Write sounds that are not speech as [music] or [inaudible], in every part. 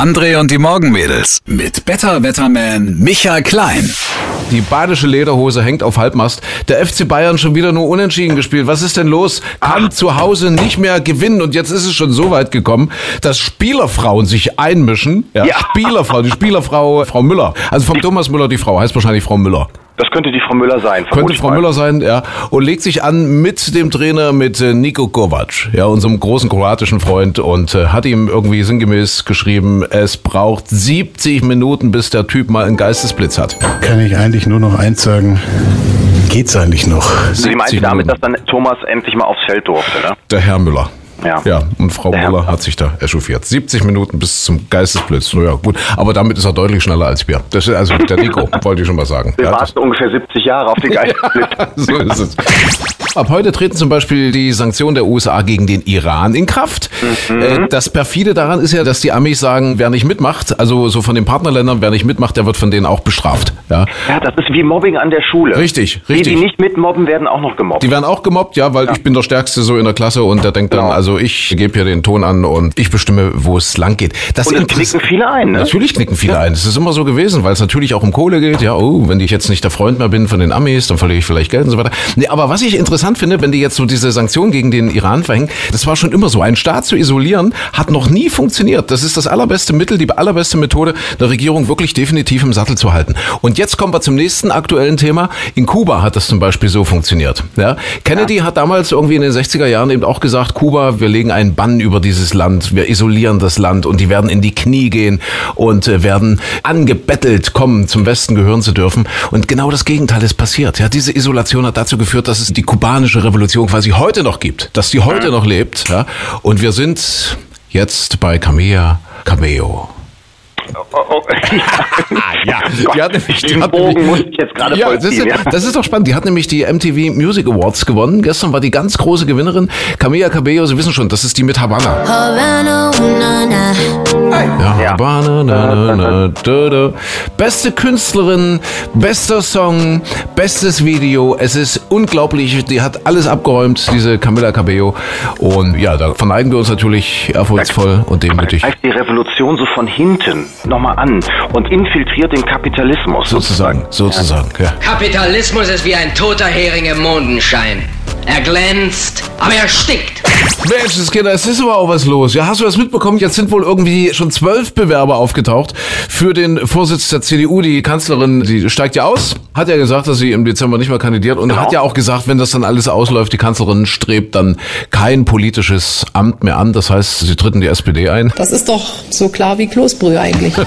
André und die Morgenmädels mit Better Wetterman Michael Klein. Die badische Lederhose hängt auf Halbmast. Der FC Bayern schon wieder nur unentschieden gespielt. Was ist denn los? Kann zu Hause nicht mehr gewinnen. Und jetzt ist es schon so weit gekommen, dass Spielerfrauen sich einmischen. Ja, Ja. Spielerfrau, die Spielerfrau Frau Müller. Also vom Thomas Müller die Frau, heißt wahrscheinlich Frau Müller. Das könnte die Frau Müller sein. Könnte Frau mal. Müller sein, ja. Und legt sich an mit dem Trainer, mit äh, Niko Kovac, ja, unserem großen kroatischen Freund. Und äh, hat ihm irgendwie sinngemäß geschrieben, es braucht 70 Minuten, bis der Typ mal einen Geistesblitz hat. kann ich eigentlich nur noch eins sagen. Geht's eigentlich noch? Sie meinte 70 damit, dass dann Thomas endlich mal aufs Feld durfte, ne? Der Herr Müller. Ja. Ja, und Frau Müller Müller. hat sich da echauffiert. 70 Minuten bis zum Geistesblitz. Naja, gut. Aber damit ist er deutlich schneller als wir. Das ist also der Nico, [laughs] wollte ich schon mal sagen. Wir Ja, warten ungefähr 70 Jahre auf den [laughs] Geistesblitz. [laughs] so ist es. Ab heute treten zum Beispiel die Sanktionen der USA gegen den Iran in Kraft. Äh, Das perfide daran ist ja, dass die Amis sagen, wer nicht mitmacht, also so von den Partnerländern, wer nicht mitmacht, der wird von denen auch bestraft. Ja. Ja, das ist wie Mobbing an der Schule. Richtig, Die, richtig. die nicht mitmobben, werden auch noch gemobbt. Die werden auch gemobbt, ja, weil ich bin der Stärkste so in der Klasse und der denkt dann, Genau. Also ich gebe hier den Ton an und ich bestimme, wo es lang geht. Das Und knicken viele ein, ne? Natürlich knicken viele ein. Das ist immer so gewesen, weil es natürlich auch um Kohle geht. Ja, oh, wenn ich jetzt nicht der Freund mehr bin von den Amis, dann verliere ich vielleicht Geld und so weiter. Nee, aber was ich interessant finde, wenn die jetzt so diese Sanktionen gegen den Iran verhängen, das war schon immer so. Ein Staat zu isolieren, hat noch nie funktioniert. Das ist das allerbeste Mittel, die allerbeste Methode, der Regierung wirklich definitiv im Sattel zu halten. Und jetzt kommen wir zum nächsten aktuellen Thema. In Kuba hat das zum Beispiel so funktioniert. Ja? Kennedy hat damals irgendwie in den 60er Jahren eben auch gesagt, Kuba, wir legen einen Bann über dieses Land, wir isolieren das Land und die werden in die Knie gehen und äh, werden angebettelt kommen, zum Westen gehören zu dürfen. Und genau das Gegenteil ist passiert. Ja, diese Isolation hat dazu geführt, dass es die kubanische Revolution quasi heute noch gibt, dass die heute noch lebt. Ja? Und wir sind jetzt bei Camilla Cameo. Oh, oh. [laughs] Ja, die hat nämlich, die Den hat Bogen nämlich, muss ich jetzt gerade ja, das, ist, Ja. das ist doch spannend. Die hat nämlich die MTV Music Awards gewonnen. Gestern war die ganz große Gewinnerin. Camilla Cabello, Sie wissen schon, das ist die mit Havana. Havana, na, na. Ja, Ja. Havana, na, na, na, da, da. Beste Künstlerin, bester Song, bestes Video. Es ist unglaublich. Die hat alles abgeräumt, diese Camilla Cabello. Und ja, da verneigen wir uns natürlich ehrfurchtsvoll und demütig. Greift die Revolution so von hinten nochmal an und infiltriert den Kapitalismus. Sozusagen, sozusagen, ja. Kapitalismus ist wie ein toter Hering im Mondenschein. Er glänzt, aber er stinkt. Mensch, das Kinder, es ist aber auch was los. Ja, hast du das mitbekommen? Jetzt sind wohl irgendwie schon zwölf Bewerber aufgetaucht für den Vorsitz der CDU. Die Kanzlerin, die steigt ja aus, hat ja gesagt, dass sie im Dezember nicht mehr kandidiert und hat ja auch gesagt, wenn das dann alles ausläuft, die Kanzlerin strebt dann kein politisches Amt mehr an. Das heißt, sie tritt in die SPD ein. Das ist doch so klar wie Kloßbrühe eigentlich. [laughs]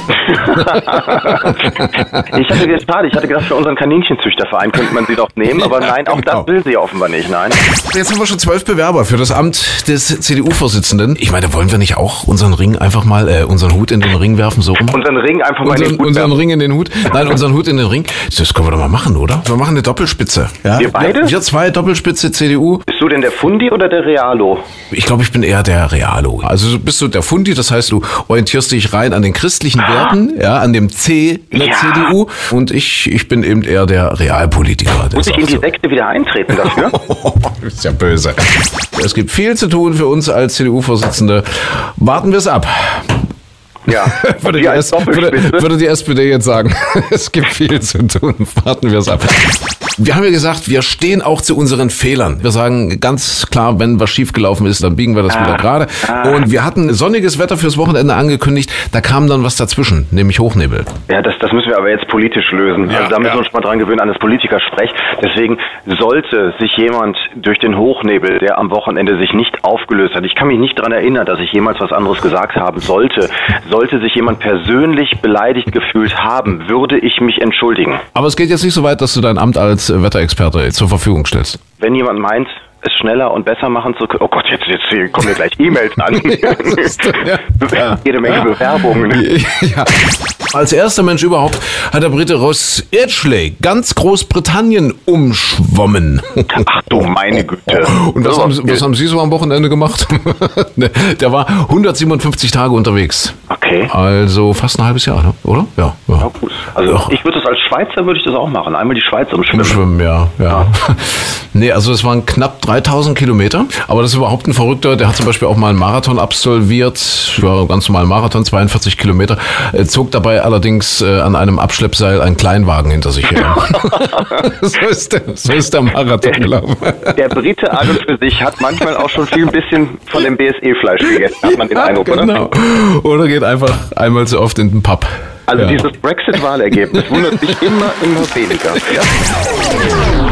Ich hatte gedacht, schade, ich hatte gedacht, für unseren Kaninchenzüchterverein könnte man sie doch nehmen, [laughs] aber nein, auch genau. das will sie offenbar nicht, nein. Jetzt haben wir schon zwölf Bewerber für das Amt des CDU-Vorsitzenden. Ich meine, wollen wir nicht auch unseren Ring einfach mal, äh, unseren Hut in den Ring werfen, so rum? Unseren Ring einfach mal in unseren, den Hut unseren werfen. Ring in den Hut. Nein, unseren Hut in den Ring. Das können wir doch mal machen, oder? Wir machen eine Doppelspitze. Ja? Wir beide? Wir zwei Doppelspitze CDU. Bist du denn der Fundi oder der Realo? Ich glaube, ich bin eher der Realo. Also bist du der Fundi, das heißt, du orientierst dich rein an den christlichen Werten, ja, an dem C in der Ja. CDU. Und ich, ich bin eben eher der Realpolitiker. Der Muss ich in die so. Sekte wieder eintreten dafür? [laughs] ist ja böse. Es gibt viel zu tun für uns als CDU-Vorsitzende. Warten wir es ab. Ja. [laughs] Würde die, S würde, würde die SPD jetzt sagen, [laughs] es gibt viel zu tun. Warten wir es ab. Wir haben ja gesagt, wir stehen auch zu unseren Fehlern. Wir sagen ganz klar, wenn was schiefgelaufen ist, dann biegen wir das wieder gerade. Und wir hatten sonniges Wetter fürs Wochenende angekündigt. Da kam dann was dazwischen, nämlich Hochnebel. Ja, das, das müssen wir aber jetzt politisch lösen. Ja, also da müssen ja. wir uns mal dran gewöhnen an das Politikersprech. Deswegen sollte sich jemand durch den Hochnebel, der am Wochenende sich nicht aufgelöst hat, ich kann mich nicht daran erinnern, dass ich jemals was anderes gesagt haben sollte, sollte sich jemand persönlich beleidigt gefühlt haben, würde ich mich entschuldigen. Aber es geht jetzt nicht so weit, dass du dein Amt als Wetterexperte zur Verfügung stellst. Wenn jemand meint, es schneller und besser machen zu können, oh Gott, jetzt, jetzt hier kommen mir gleich E-Mails an. [laughs] ja. Ja. Jede Menge Ja. Bewerbungen. Ja. Als erster Mensch überhaupt hat der Brite Ross Edgley ganz Großbritannien umschwommen. Ach du meine Güte. Und was haben, was haben Sie so am Wochenende gemacht? [laughs] Ne, der war 157 Tage unterwegs. Okay. Also fast ein halbes Jahr, ne? oder? Ja. Ja, ja. gut. Also Ach. ich würde das als Schweizer würde ich das auch machen. Einmal die Schweiz Im umschwimmen. Schwimmen, ja, ja. [laughs] Nee, also es waren knapp 3000 Kilometer, aber das ist überhaupt ein Verrückter, der hat zum Beispiel auch mal einen Marathon absolviert, ja, ganz normalen Marathon, 42 Kilometer, äh, zog dabei allerdings äh, an einem Abschleppseil einen Kleinwagen hinter sich her. [laughs] [laughs] so, ist der, so ist der Marathon gelaufen. Der Brite an und für sich hat manchmal auch schon viel ein bisschen von dem BSE-Fleisch gegessen, hat man den Eindruck, oder? Genau. Oder geht einfach einmal zu oft in den Pub. Also Ja. dieses Brexit-Wahlergebnis wundert mich immer, immer weniger. [laughs]